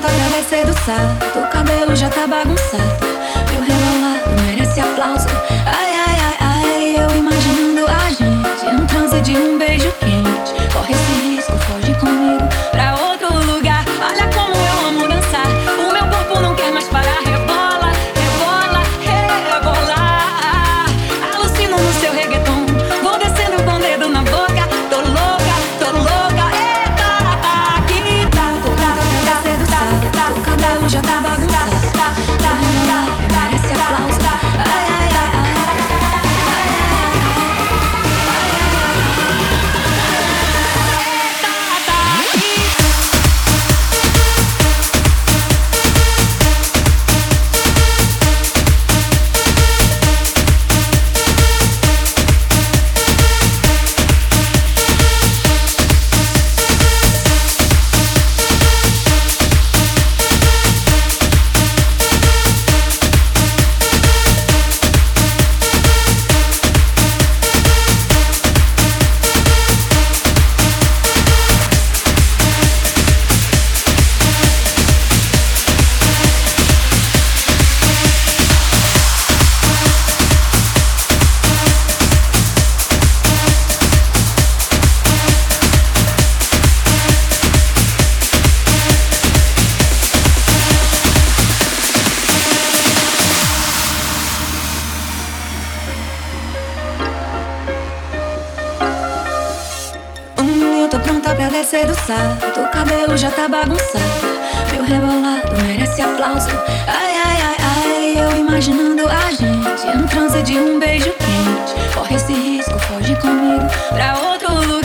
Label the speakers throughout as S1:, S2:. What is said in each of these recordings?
S1: tento agradecer do salto. O cabelo já tá bagunçado. Meu rebolado merece aplauso. Ai, ai, ai, ai. Eu imaginando a gente. Um transe de um beijo pra descer do salto. O cabelo já tá bagunçado. Meu rebolado merece aplauso. Ai, ai, ai, ai, eu imaginando a gente. No transe de um beijo quente. Corre esse risco, foge comigo pra outro lugar.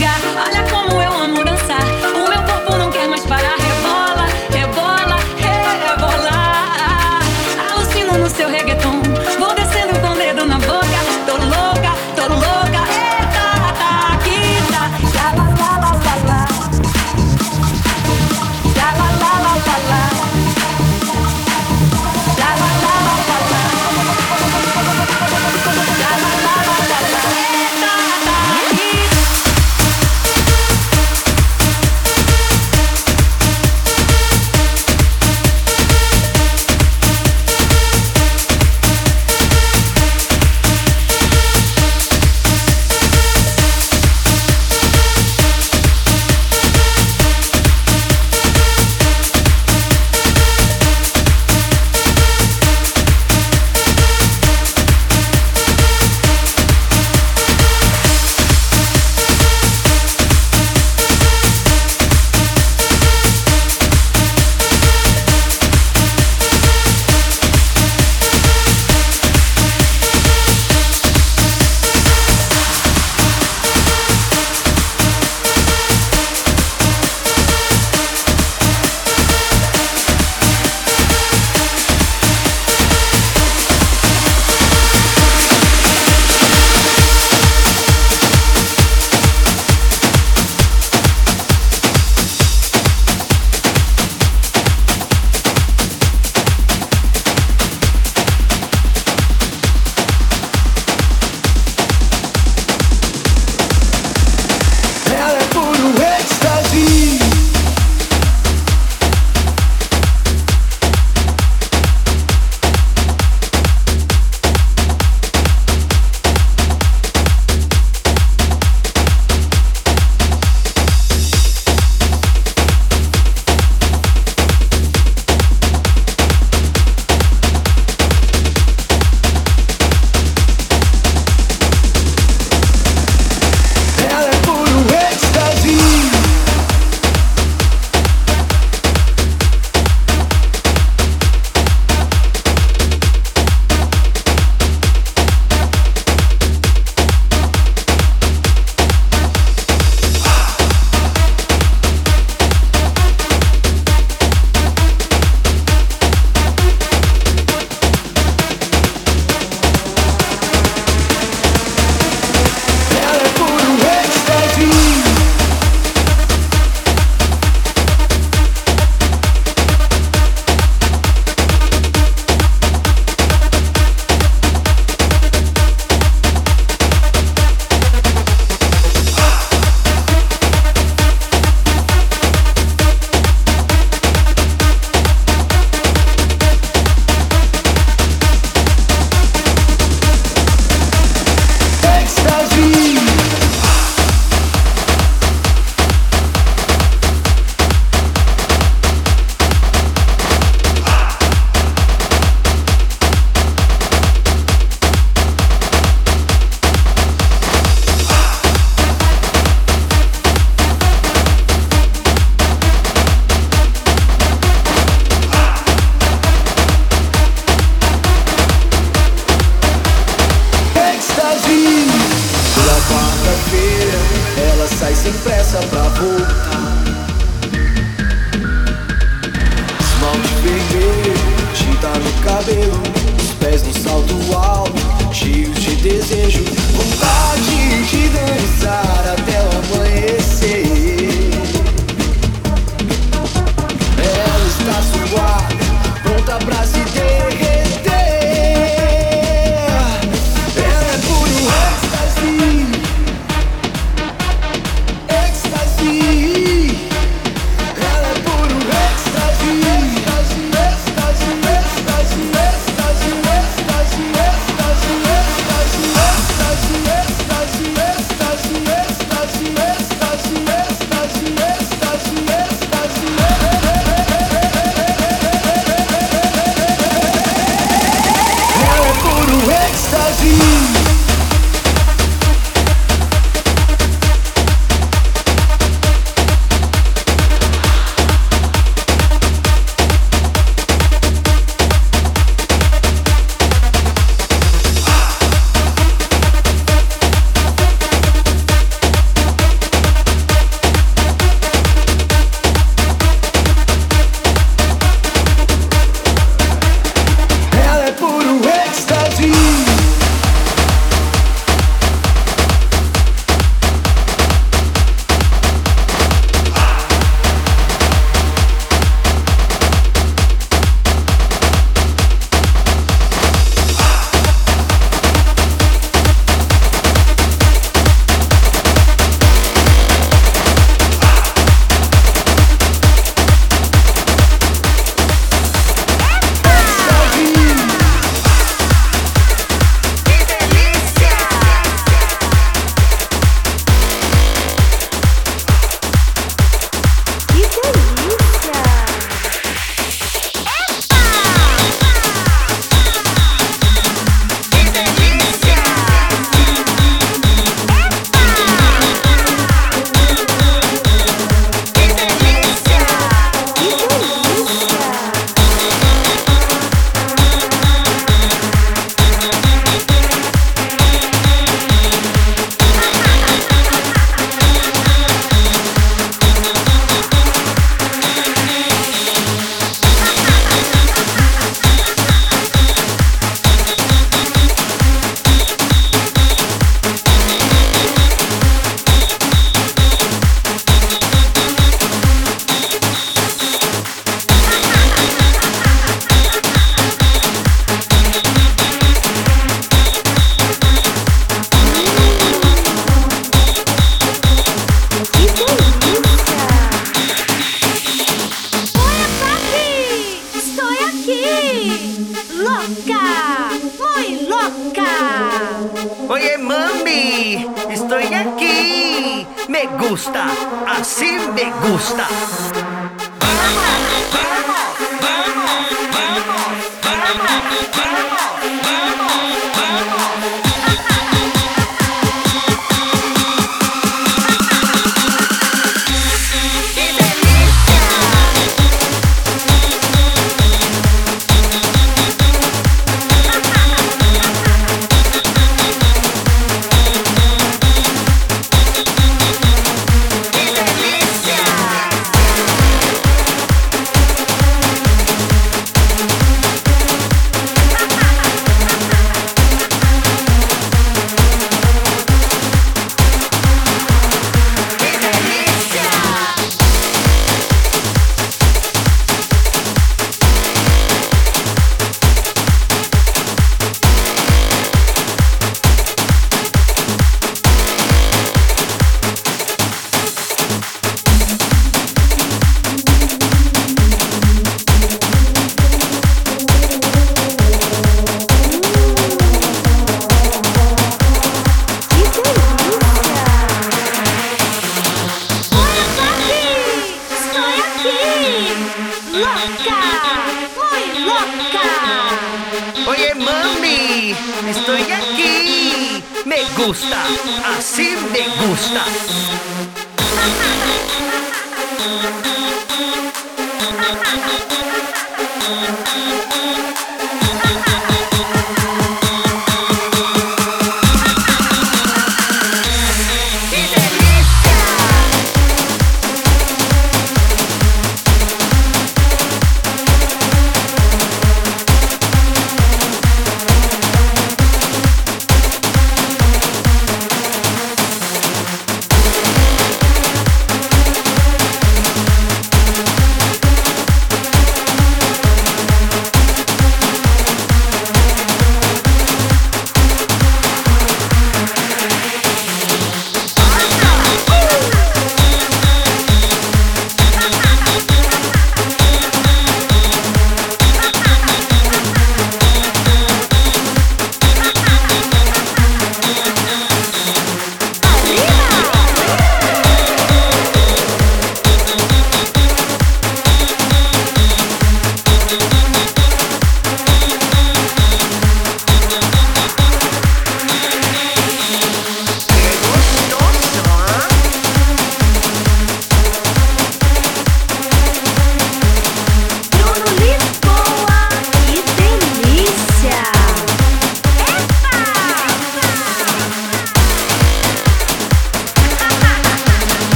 S2: Brasil.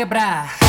S2: Quebrar,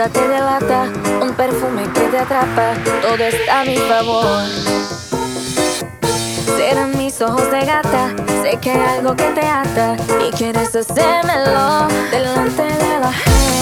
S3: nada te delata, un perfume que te atrapa, todo está a mi favor. Serán mis ojos de gata, sé que hay algo que te ata y quieres hacérmelo delante de la gente.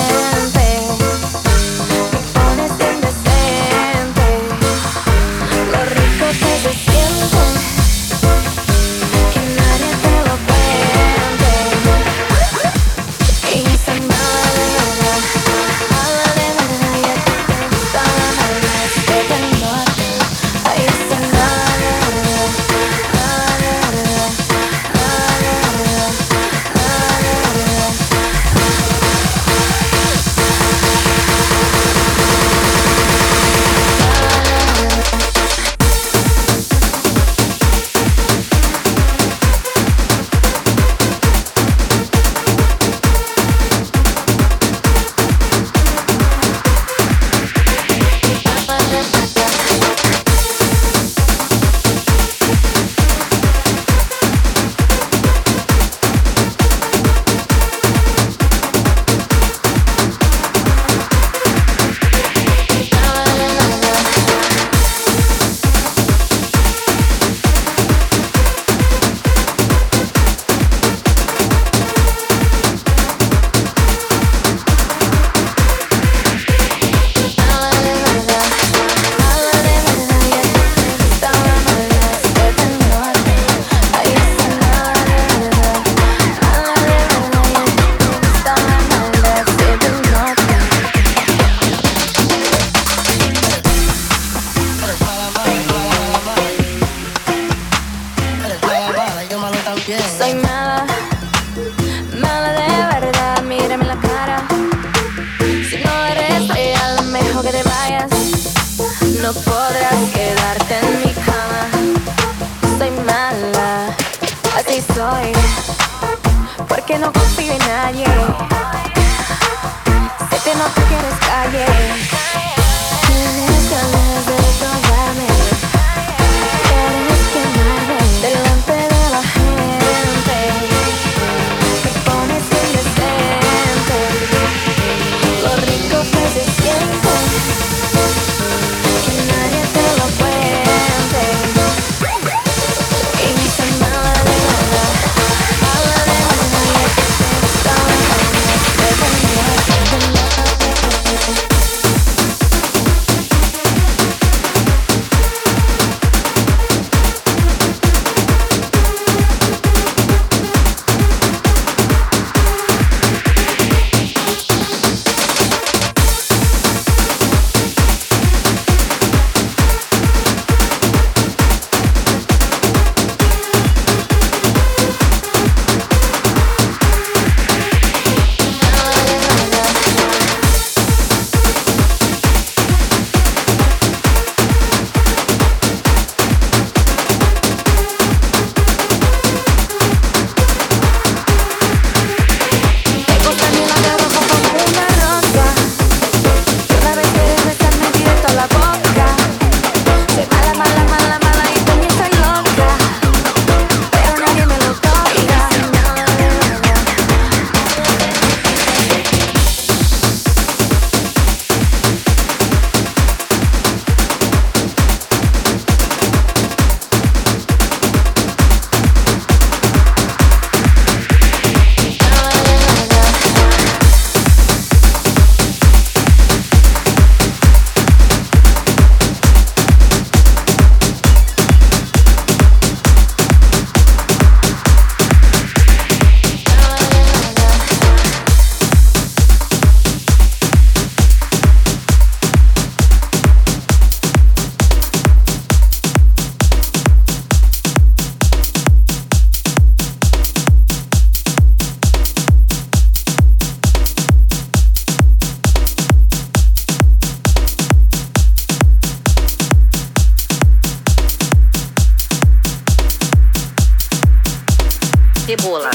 S4: Cebola.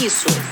S4: Isso.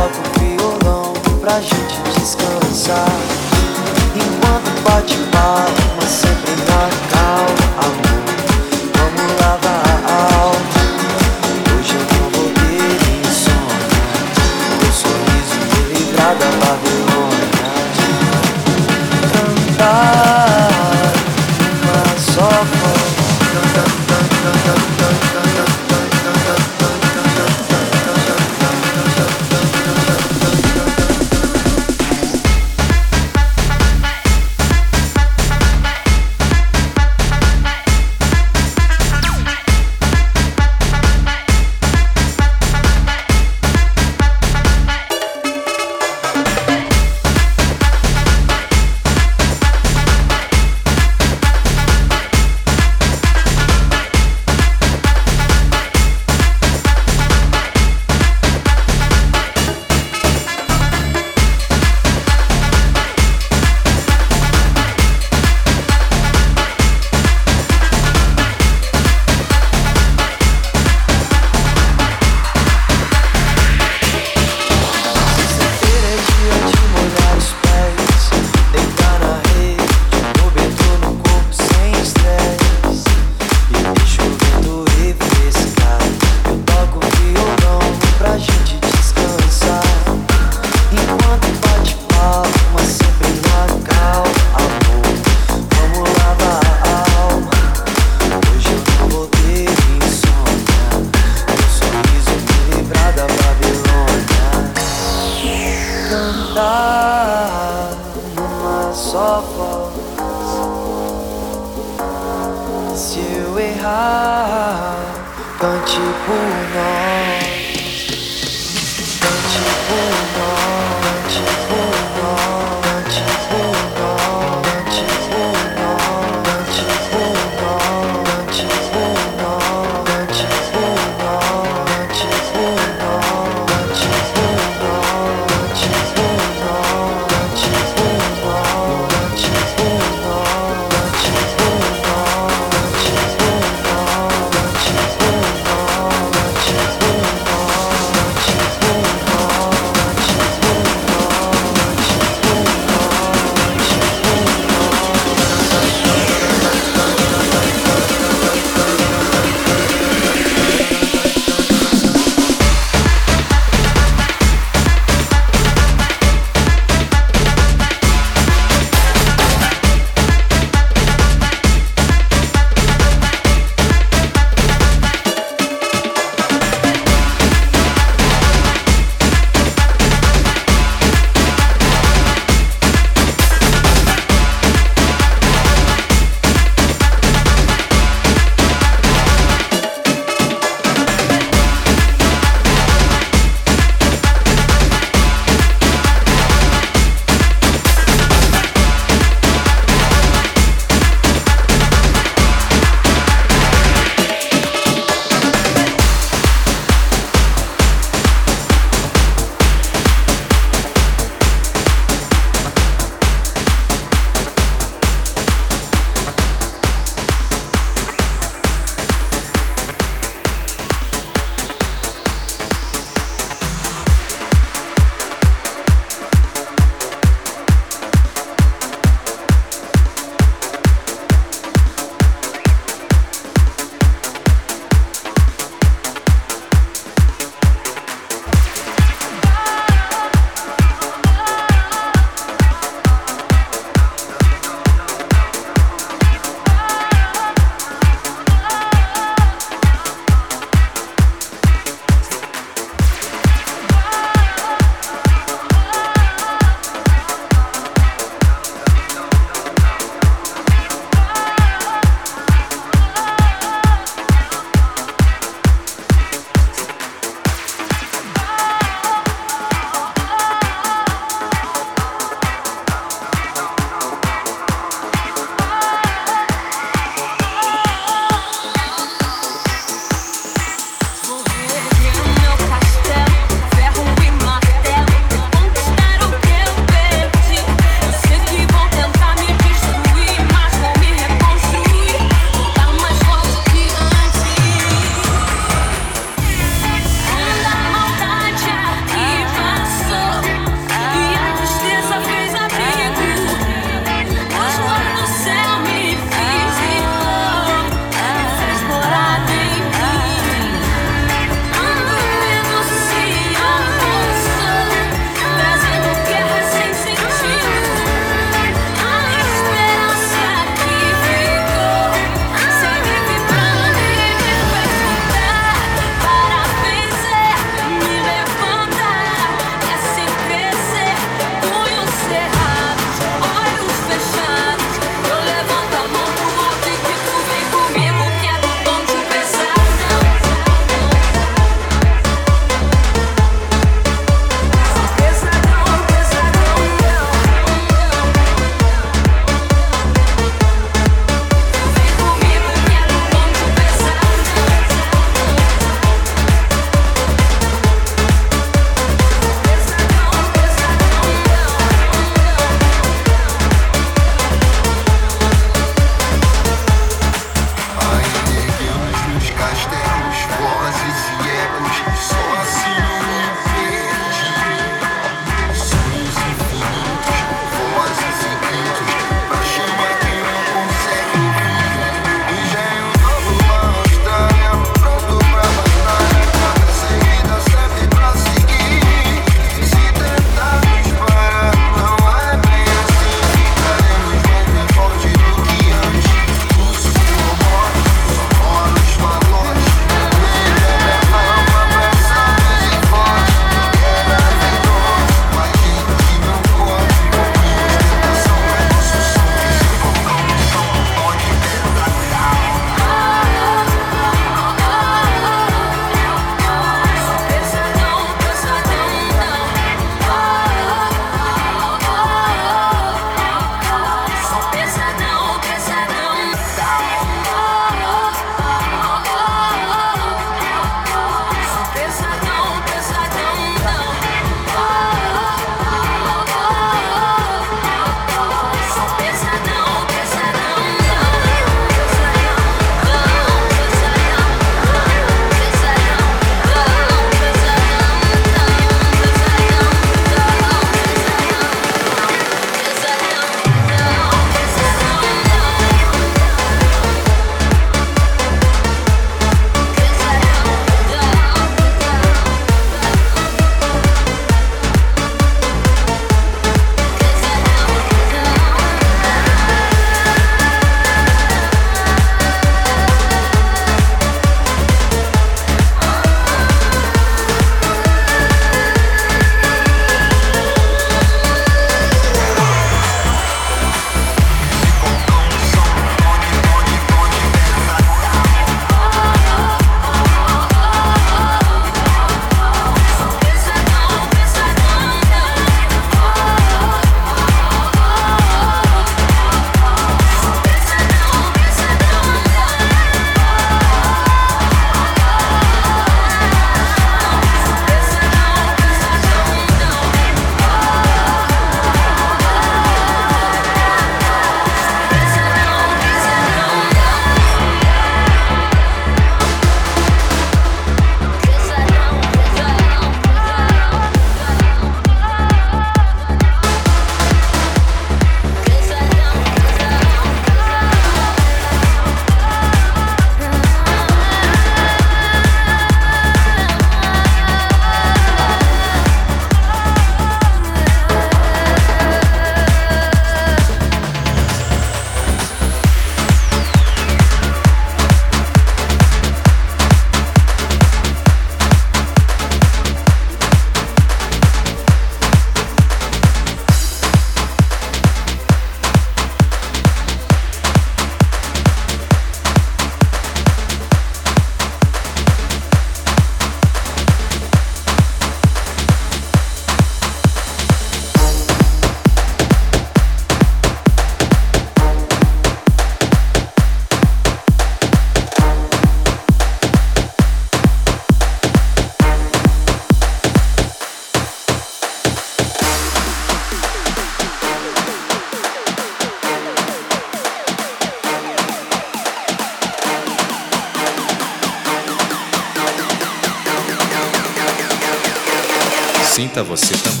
S5: Você também.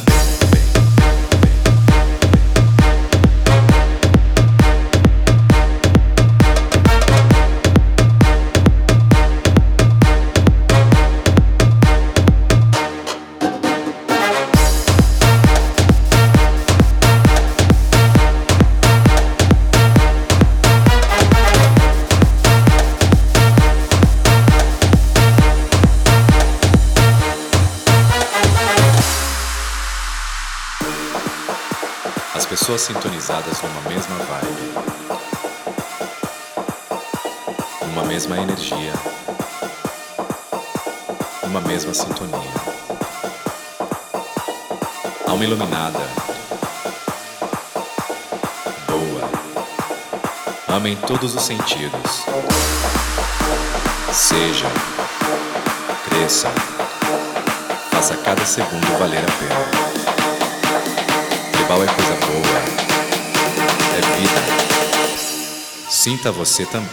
S5: Pessoas sintonizadas numa mesma vibe, numa mesma energia, numa mesma sintonia. Alma iluminada, boa, ama em todos os sentidos. Seja, cresça, faça cada segundo valer a pena. Tribal é coisa boa. É vida. Sinta você também.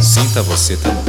S5: Sinta você também.